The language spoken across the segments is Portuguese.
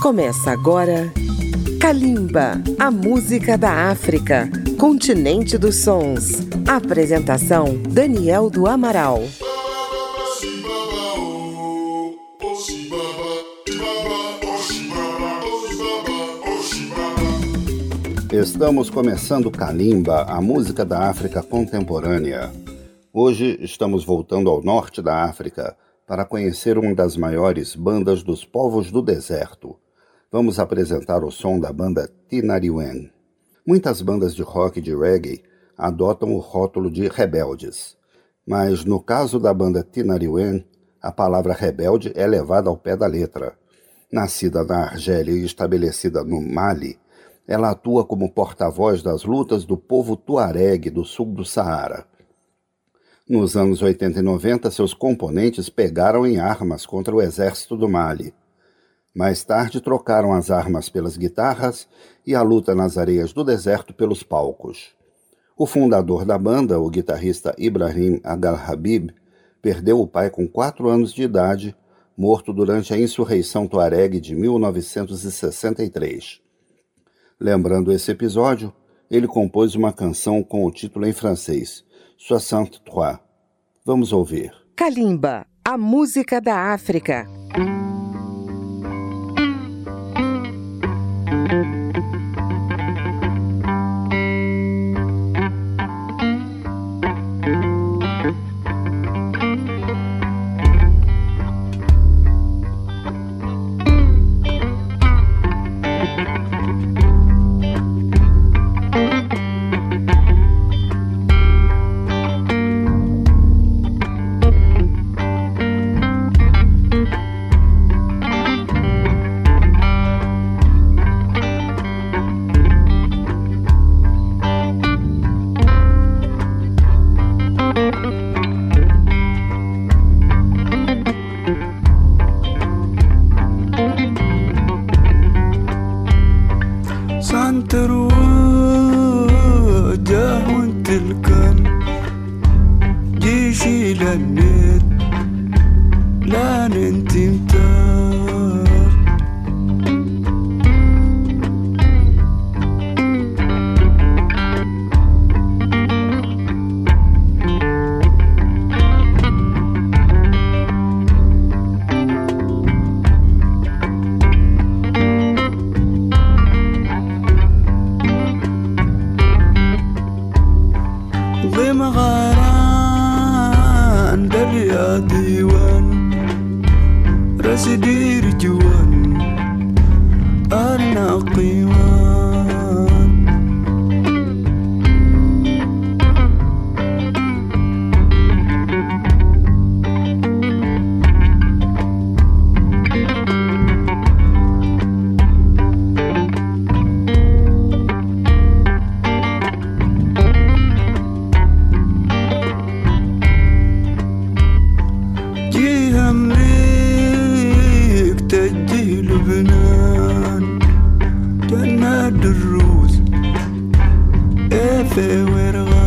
Começa agora Kalimba, a música da África, continente dos sons. Apresentação Daniel do Amaral. Estamos começando Kalimba, a música da África contemporânea. Hoje estamos voltando ao norte da África para conhecer uma das maiores bandas dos povos do deserto. Vamos apresentar o som da banda Tinariwen. Muitas bandas de rock e de reggae adotam o rótulo de rebeldes, mas no caso da banda Tinariwen, a palavra rebelde é levada ao pé da letra. Nascida na Argélia e estabelecida no Mali, ela atua como porta-voz das lutas do povo tuareg do sul do Saara. Nos anos 80 e 90, seus componentes pegaram em armas contra o exército do Mali. Mais tarde, trocaram as armas pelas guitarras e a luta nas areias do deserto pelos palcos. O fundador da banda, o guitarrista Ibrahim Agal-Habib, perdeu o pai com quatro anos de idade, morto durante a insurreição tuareg de 1963. Lembrando esse episódio, ele compôs uma canção com o título em francês, 63. Vamos ouvir. Kalimba, a música da África. thank you Farewell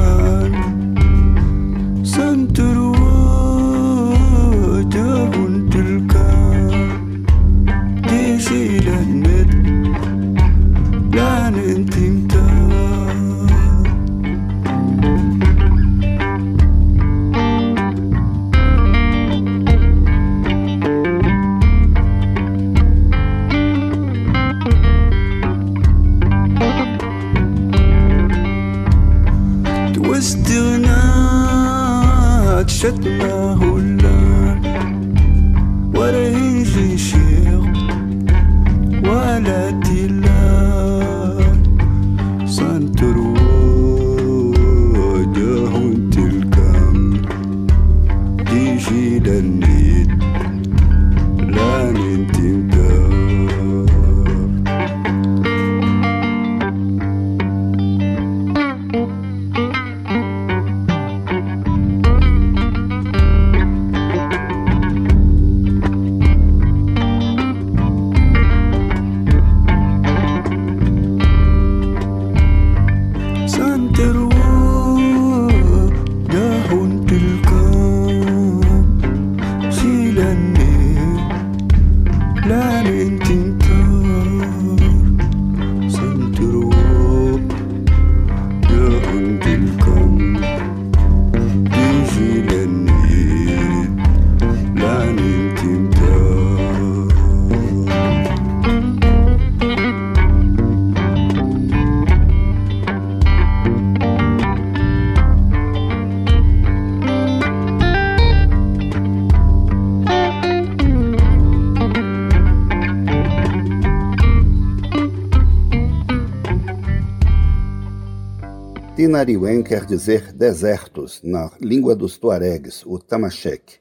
Tinariwen quer dizer desertos na língua dos tuaregs, o tamashek.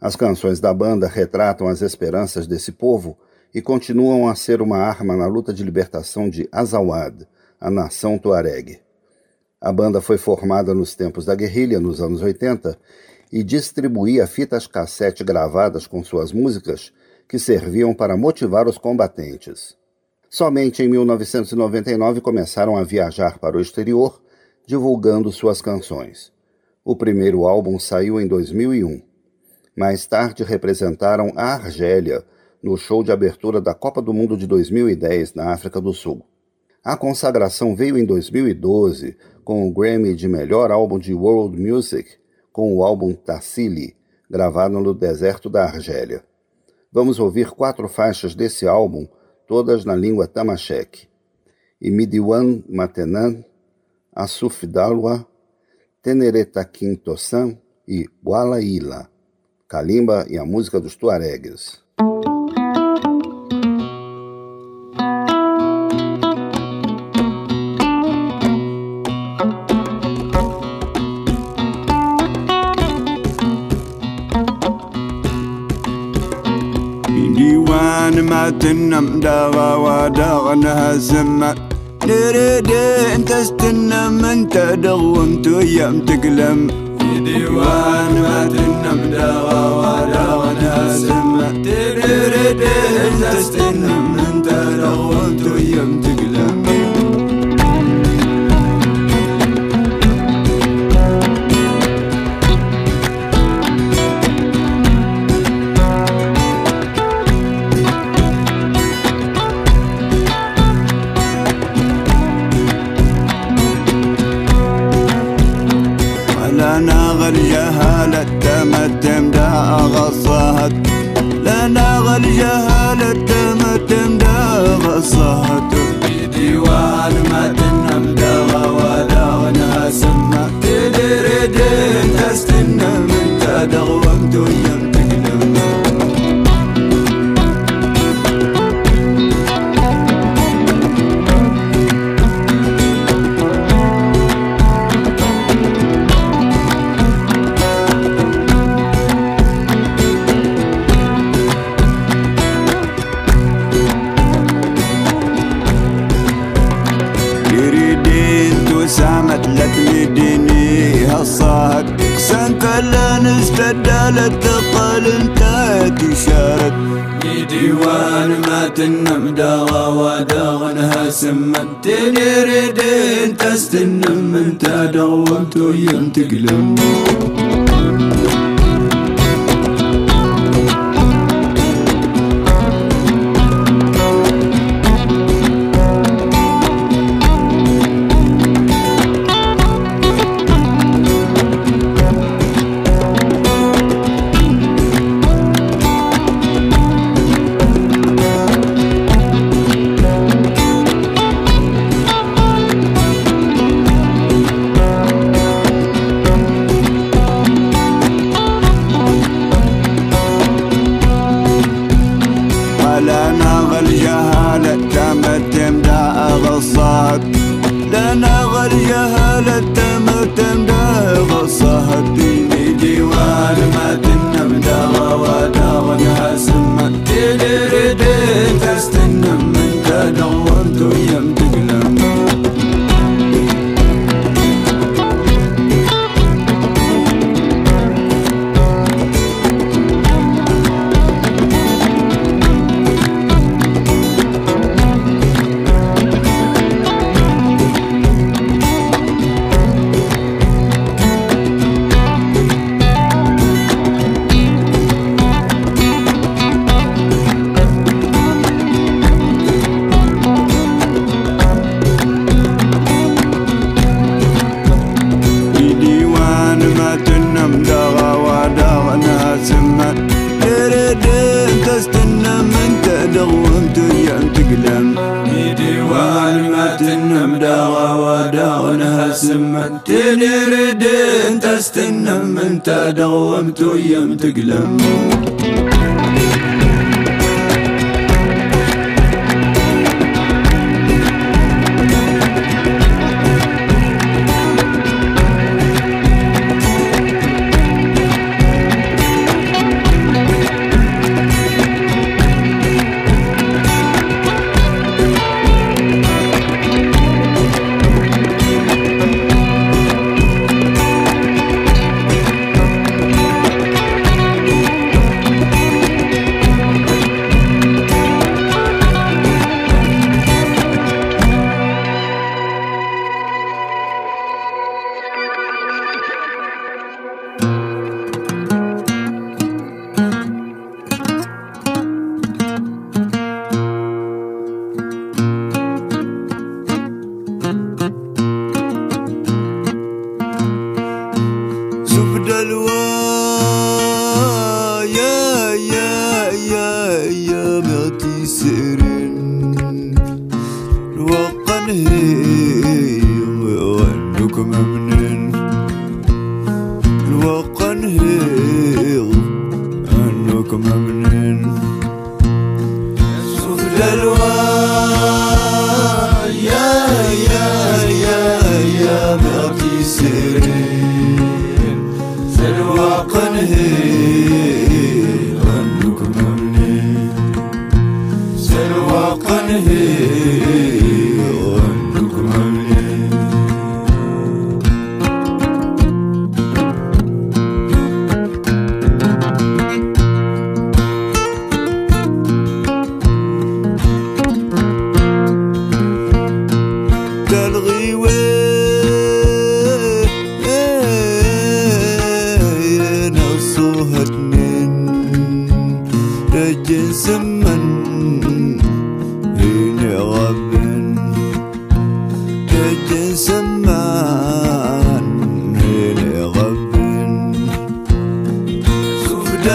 As canções da banda retratam as esperanças desse povo e continuam a ser uma arma na luta de libertação de Azawad, a nação tuareg. A banda foi formada nos tempos da guerrilha, nos anos 80, e distribuía fitas cassete gravadas com suas músicas que serviam para motivar os combatentes. Somente em 1999 começaram a viajar para o exterior, divulgando suas canções. O primeiro álbum saiu em 2001. Mais tarde representaram a Argélia no show de abertura da Copa do Mundo de 2010 na África do Sul. A consagração veio em 2012 com o Grammy de melhor álbum de World Music, com o álbum Tassili, gravado no deserto da Argélia. Vamos ouvir quatro faixas desse álbum, todas na língua tamashek. Imidiwan Matenan, Asufdalwa, Teneretaquim Tossan e Gualaíla, Kalimba e a música dos Tuaregues. Indiwan matinam dawa wa dagna zamma سما نريد انت استنم انت دغومت يم تقلم ديوان ما تنم داغا güle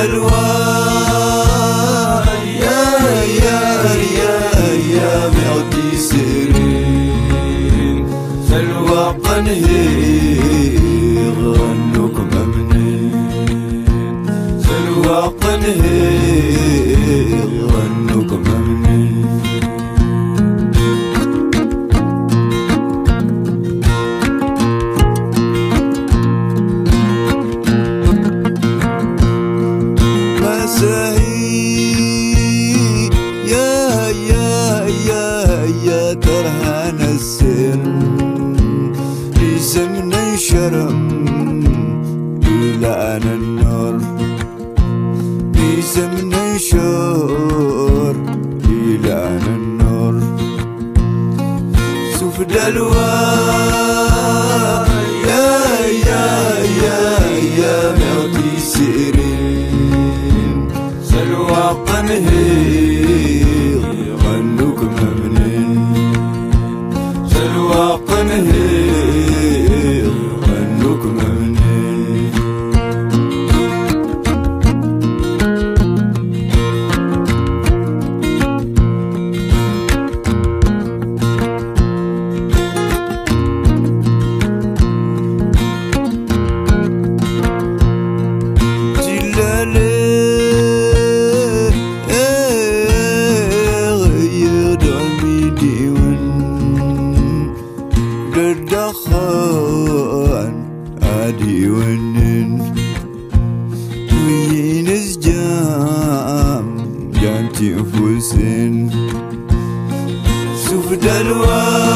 the Alua. Deniz cam Ganti husin Sufdalwa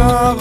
love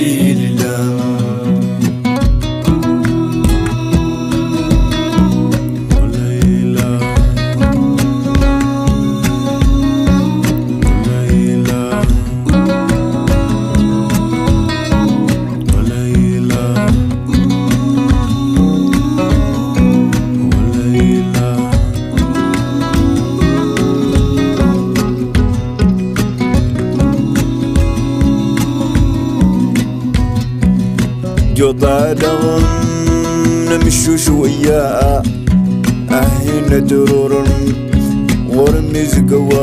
dilem نمشو شوية أهين درور ورمز قوا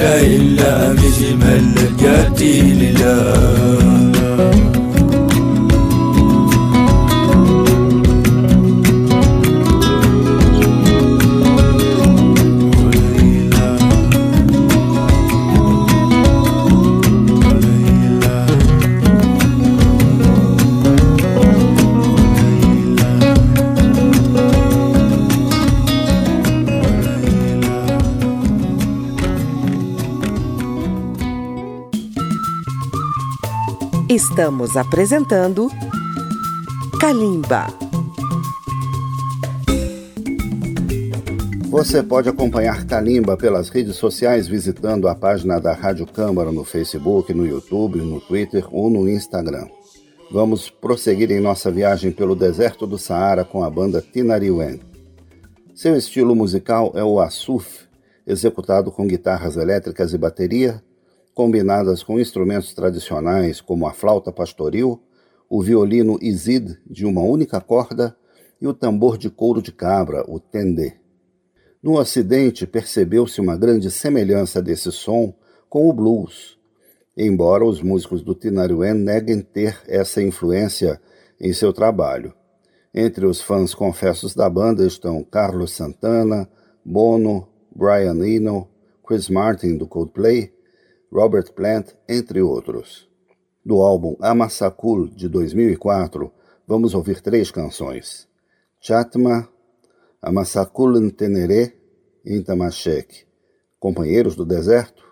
لا إلا بجمال القتيل لله. Estamos apresentando Kalimba. Você pode acompanhar Kalimba pelas redes sociais visitando a página da Rádio Câmara no Facebook, no YouTube, no Twitter ou no Instagram. Vamos prosseguir em nossa viagem pelo deserto do Saara com a banda Tinariwen. Seu estilo musical é o assuf, executado com guitarras elétricas e bateria, combinadas com instrumentos tradicionais como a flauta pastoril, o violino izid de uma única corda e o tambor de couro de cabra, o tendê. No Ocidente, percebeu-se uma grande semelhança desse som com o blues, embora os músicos do Tinariwen neguem ter essa influência em seu trabalho. Entre os fãs confessos da banda estão Carlos Santana, Bono, Brian Eno, Chris Martin do Coldplay, Robert Plant, entre outros. Do álbum Amasakul de 2004, vamos ouvir três canções: Chatma, Amasakul Ntenere, Intamashek, Companheiros do Deserto,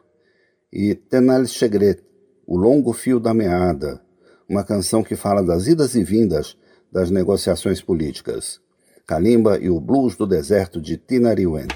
e Tenal Shegret, O Longo Fio da Meada, uma canção que fala das idas e vindas das negociações políticas. Kalimba e o Blues do Deserto de Tinariwen.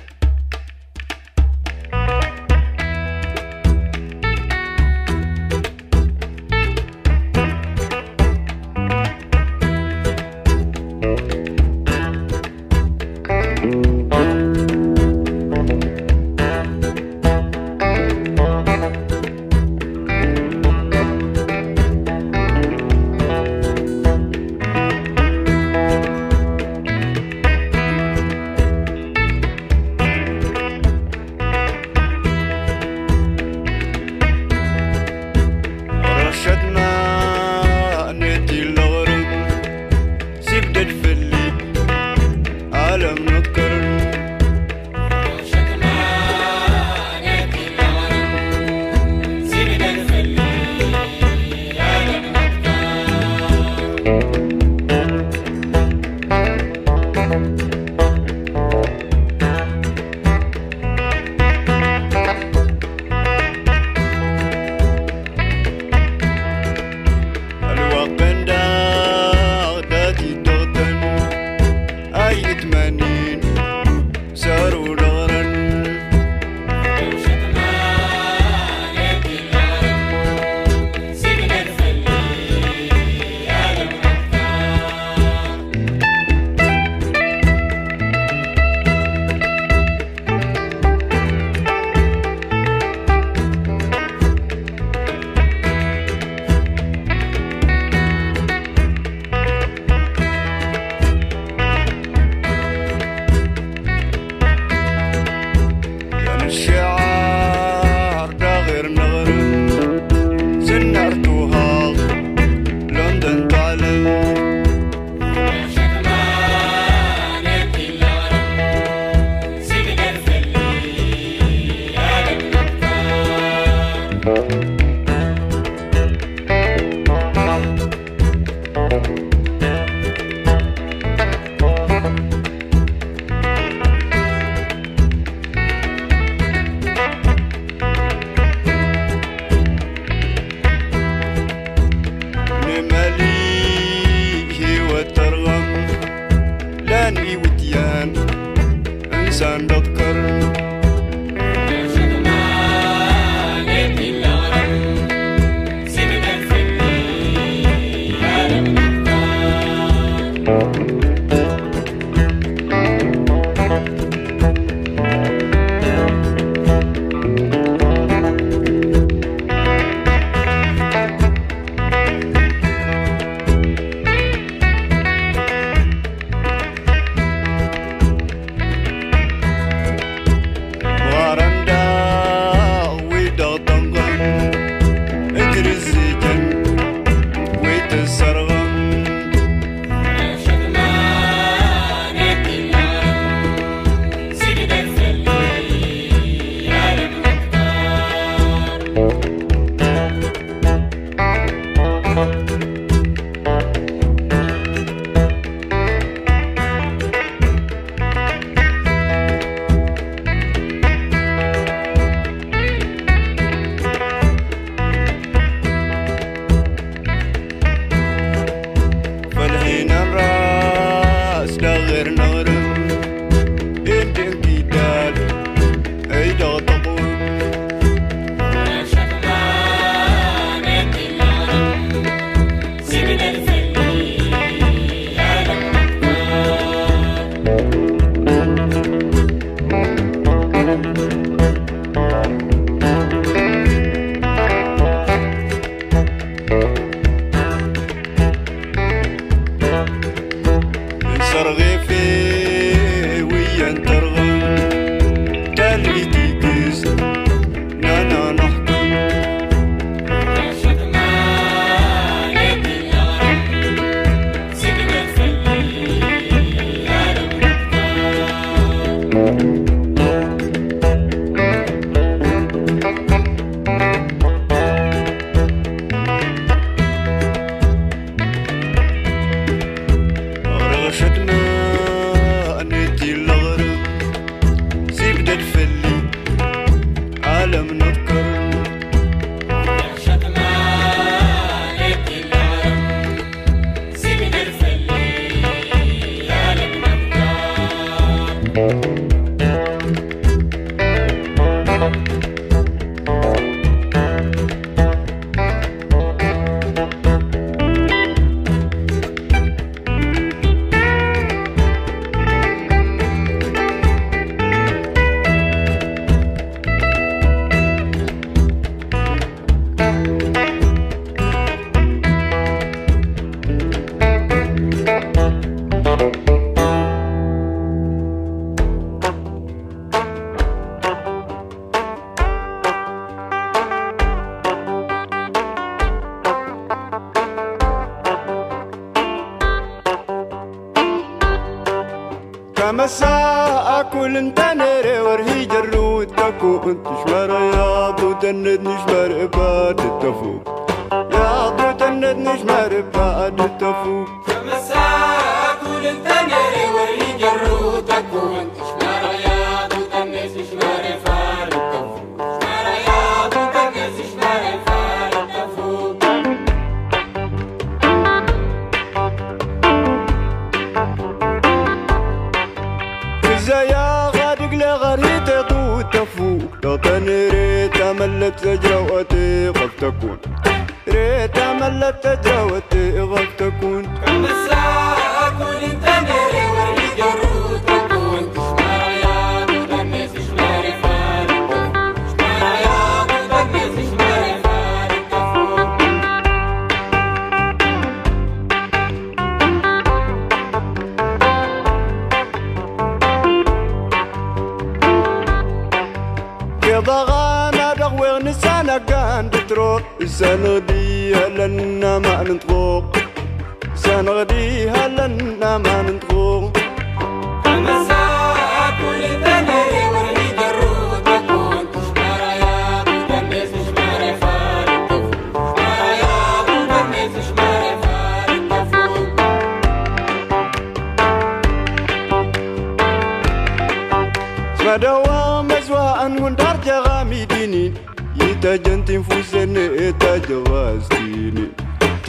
kann better, nicht mehr erwarten davon.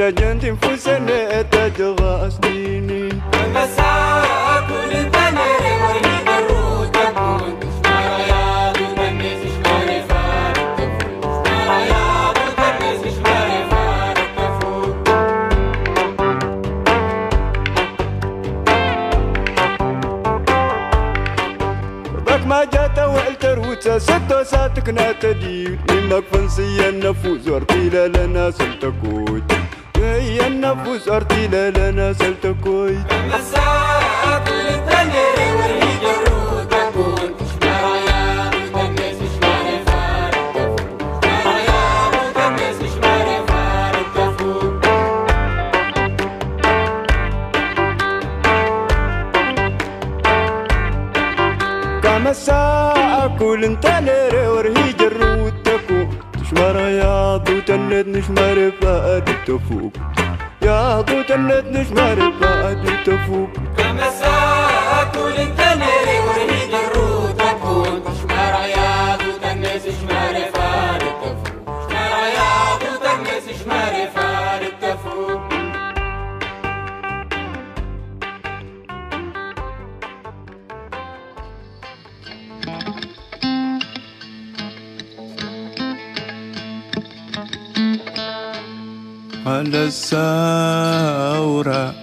Tăgând din fusele ثورة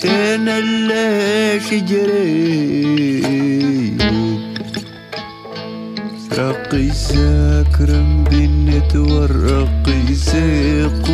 تن الليش جريب رقي ساكرم بنت ورقي سيقو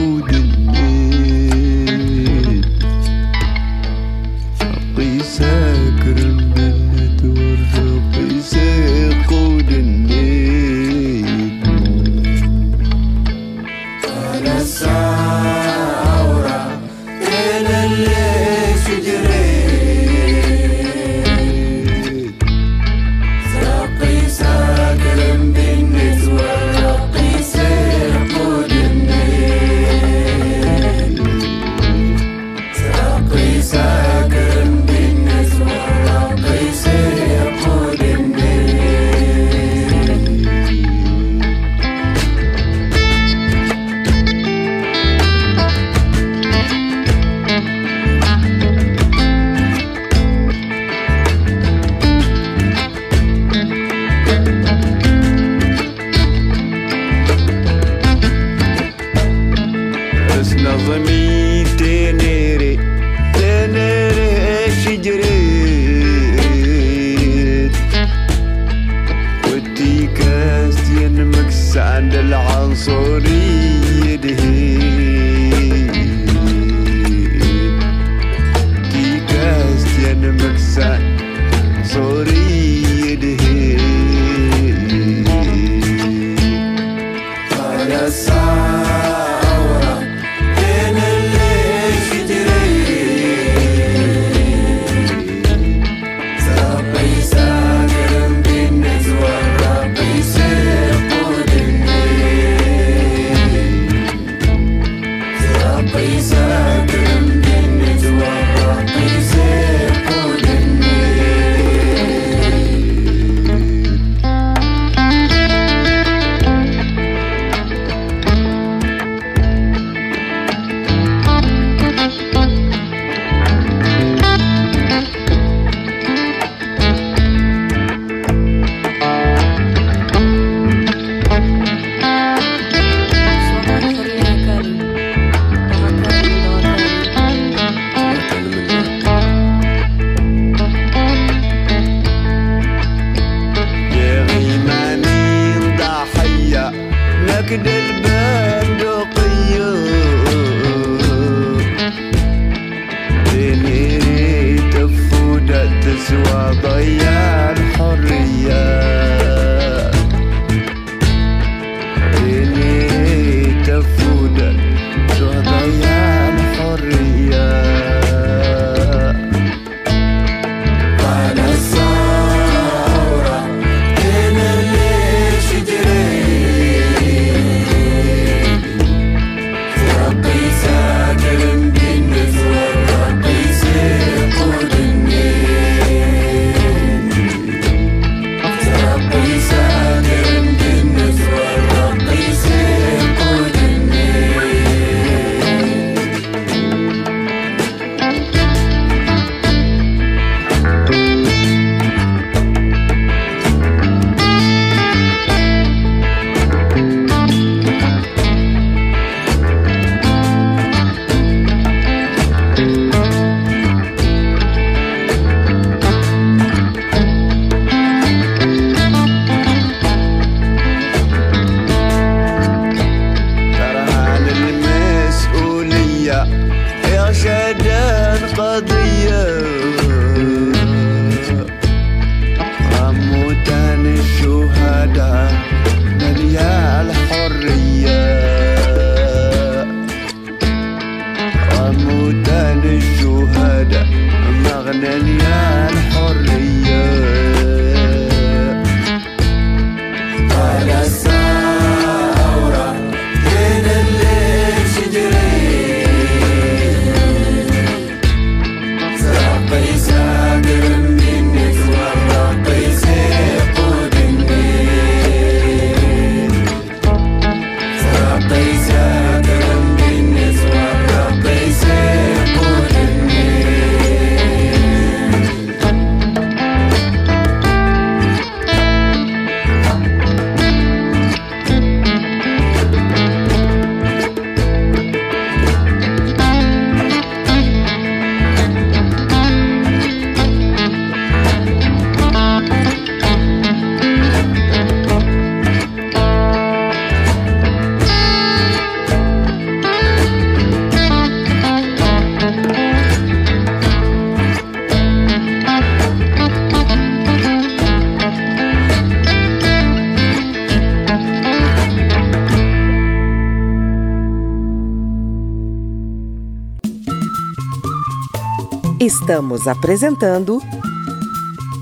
Estamos apresentando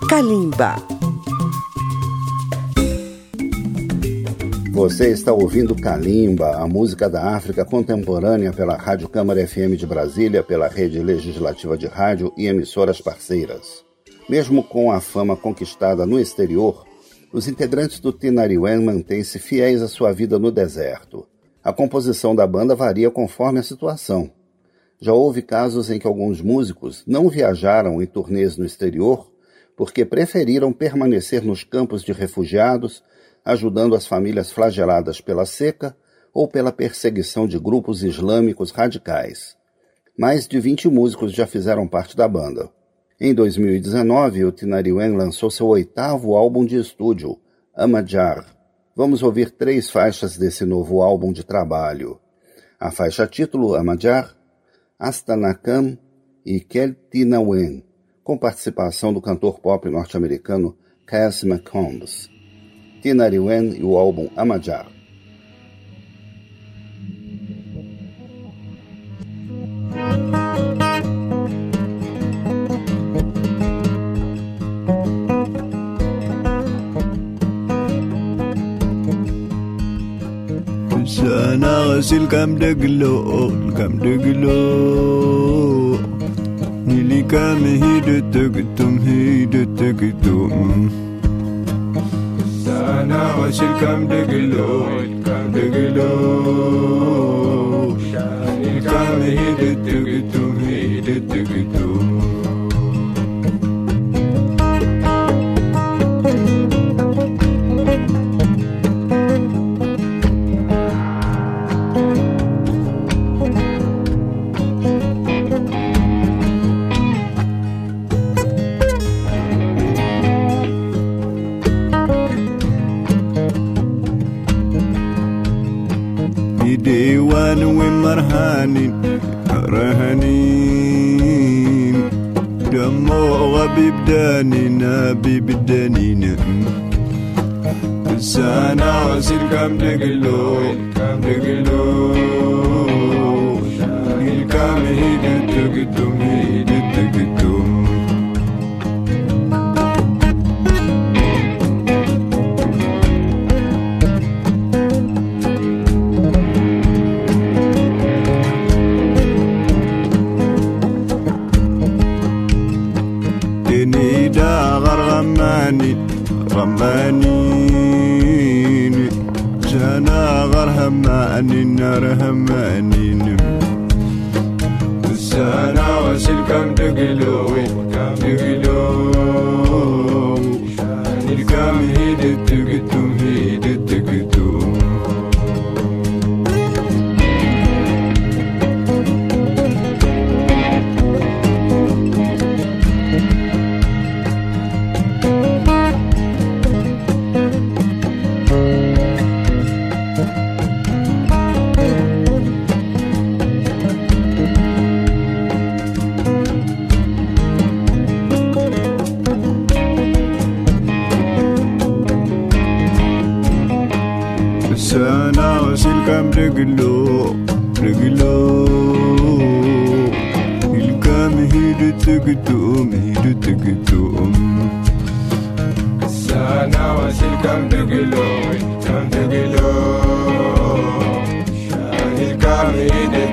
Kalimba. Você está ouvindo Kalimba, a música da África contemporânea pela Rádio Câmara FM de Brasília, pela Rede Legislativa de Rádio e emissoras parceiras. Mesmo com a fama conquistada no exterior, os integrantes do Tinariwen mantêm-se fiéis à sua vida no deserto. A composição da banda varia conforme a situação. Já houve casos em que alguns músicos não viajaram em turnês no exterior porque preferiram permanecer nos campos de refugiados, ajudando as famílias flageladas pela seca ou pela perseguição de grupos islâmicos radicais. Mais de 20 músicos já fizeram parte da banda. Em 2019, o Tinariwen lançou seu oitavo álbum de estúdio, Amajar. Vamos ouvir três faixas desse novo álbum de trabalho. A faixa título, Amajar, Astanakam e Keltinawen, com participação do cantor pop norte-americano Cass McCombs. Tinariwen e o álbum Amajar. sana sil kam deglo kam deglo. Nili kam hid tug tum hid tug tum. Sana sil kam deglo kam deglo. رجله رجله الكام هيدو تقدوم هيدو تقدوم. السنة وسيل كم تقلو كم تقلو شاهي الكام هيدو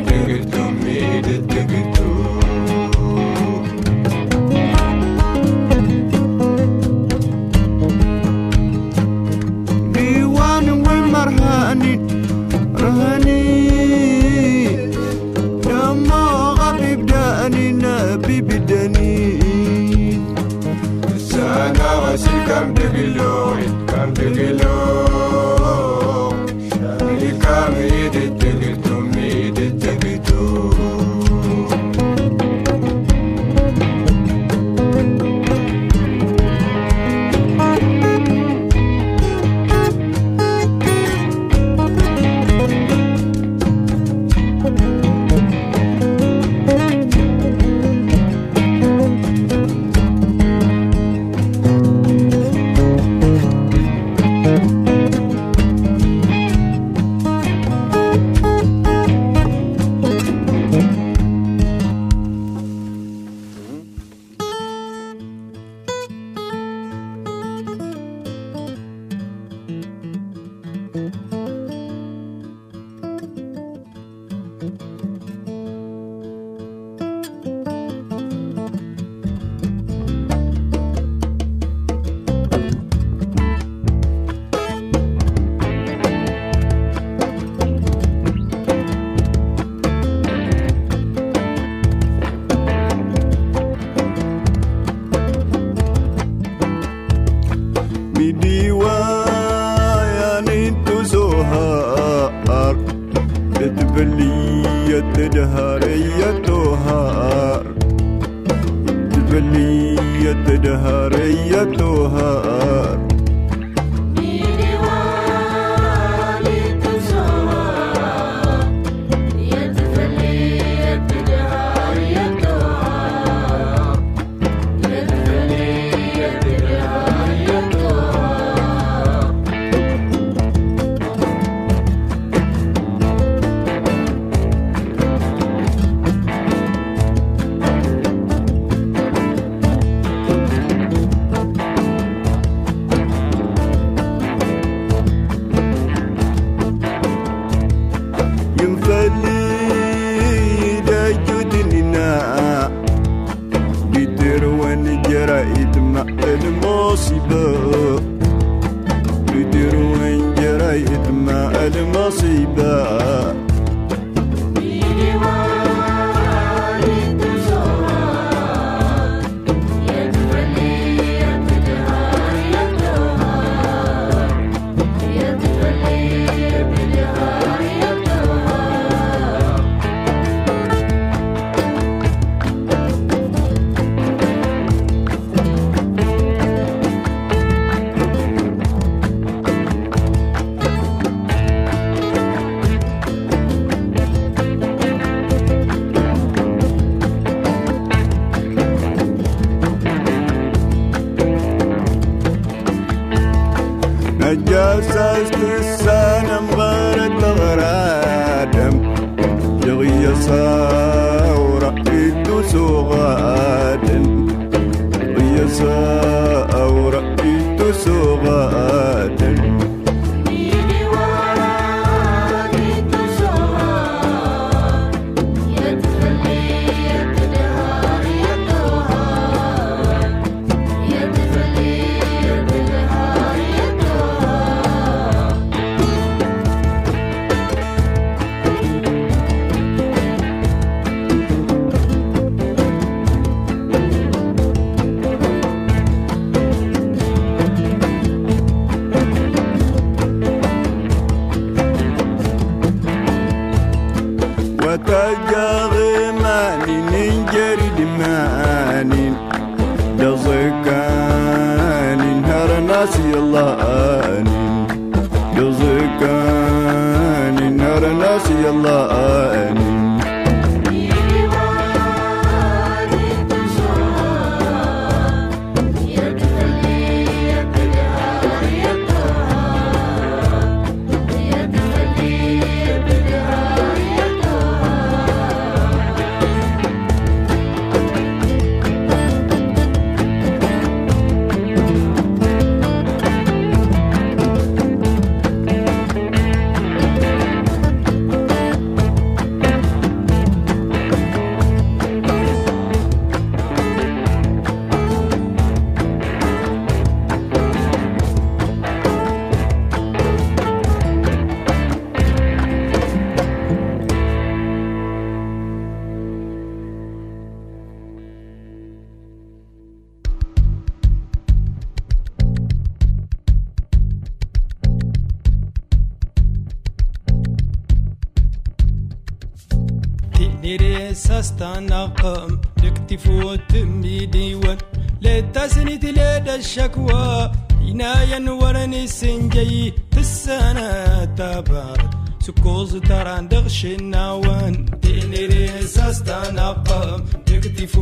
استانا قام تكتف وتميدي ون لا تسني تلاد الشكوى. ينايا ورني سنجي. تسانا تبارك سكوز تران دغشنا وان تيني ريس استانا قام وتميدي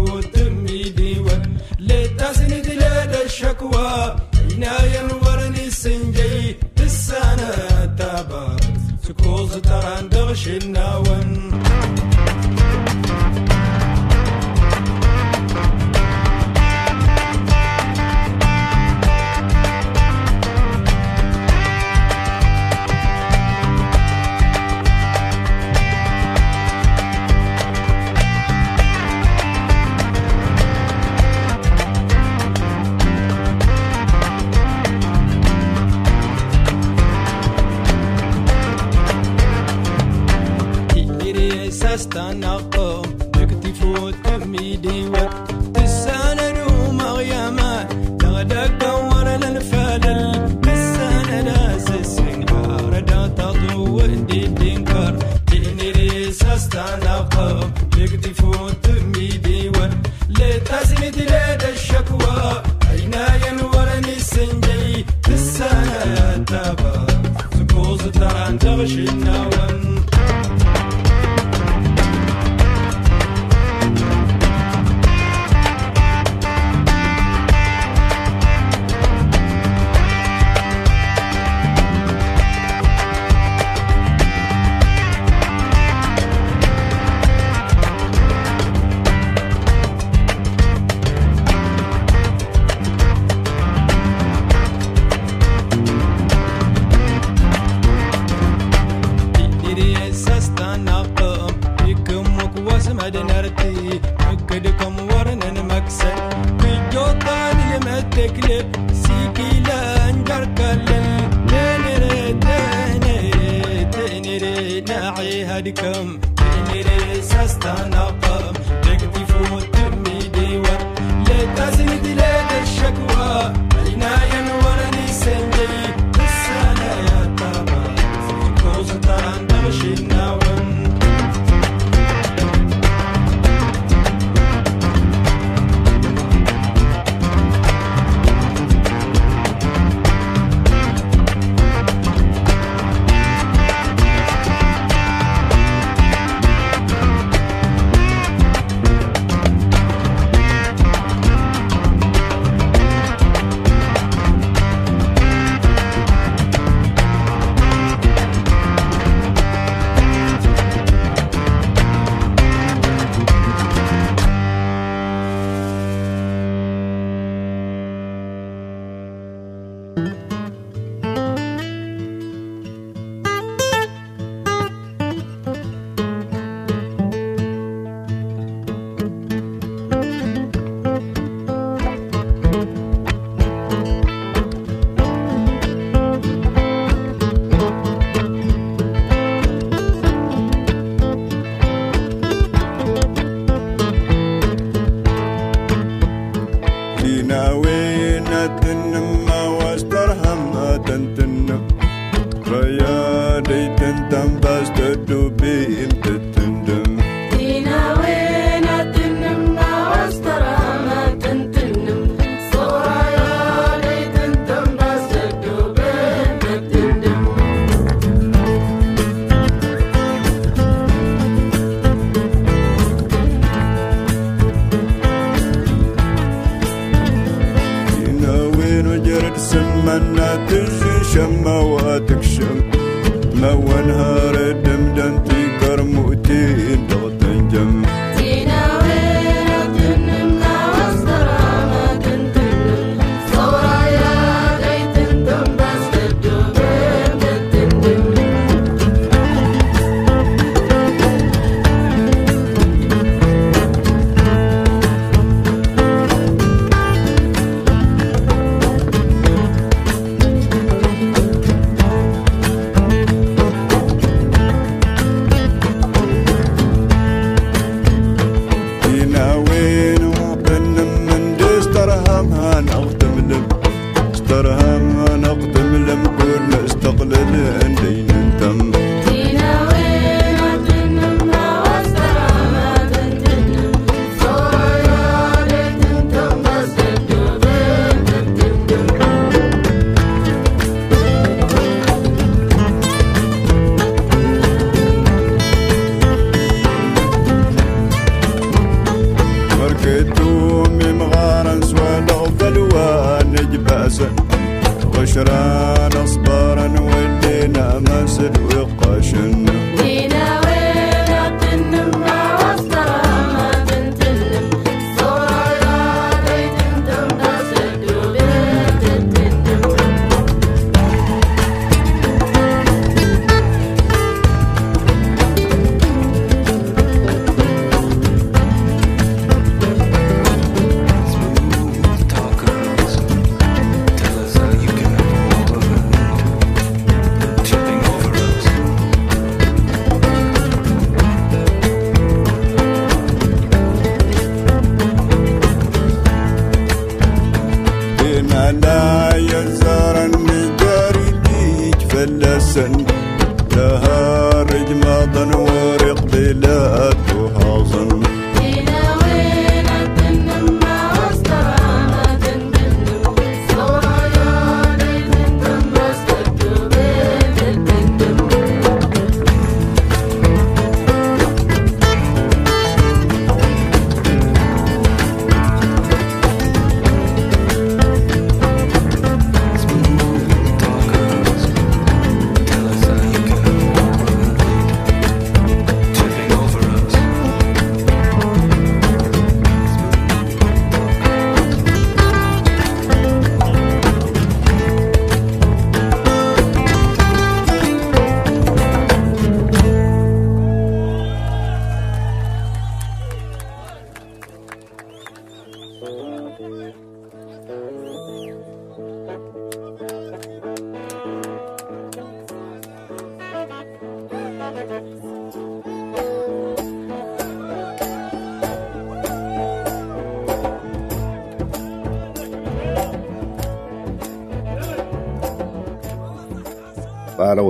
تميدي ولا تزمد لا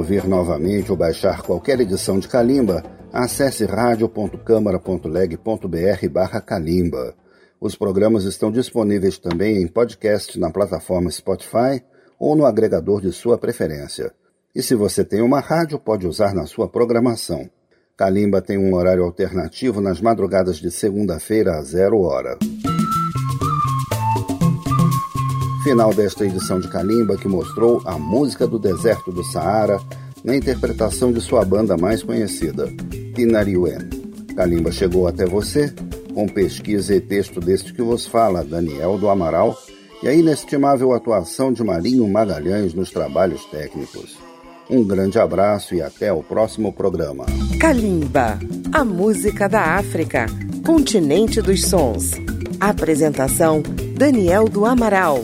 ouvir novamente ou baixar qualquer edição de Calimba, acesse radio.câmara.leg.br barra Calimba. Os programas estão disponíveis também em podcast na plataforma Spotify ou no agregador de sua preferência. E se você tem uma rádio, pode usar na sua programação. Calimba tem um horário alternativo nas madrugadas de segunda-feira a zero hora. Final desta edição de Calimba que mostrou a música do deserto do Saara na interpretação de sua banda mais conhecida, Tinariwen. Calimba chegou até você com pesquisa e texto deste que vos fala, Daniel do Amaral, e a inestimável atuação de Marinho Magalhães nos trabalhos técnicos. Um grande abraço e até o próximo programa. Kalimba, a música da África, continente dos sons. Apresentação: Daniel do Amaral.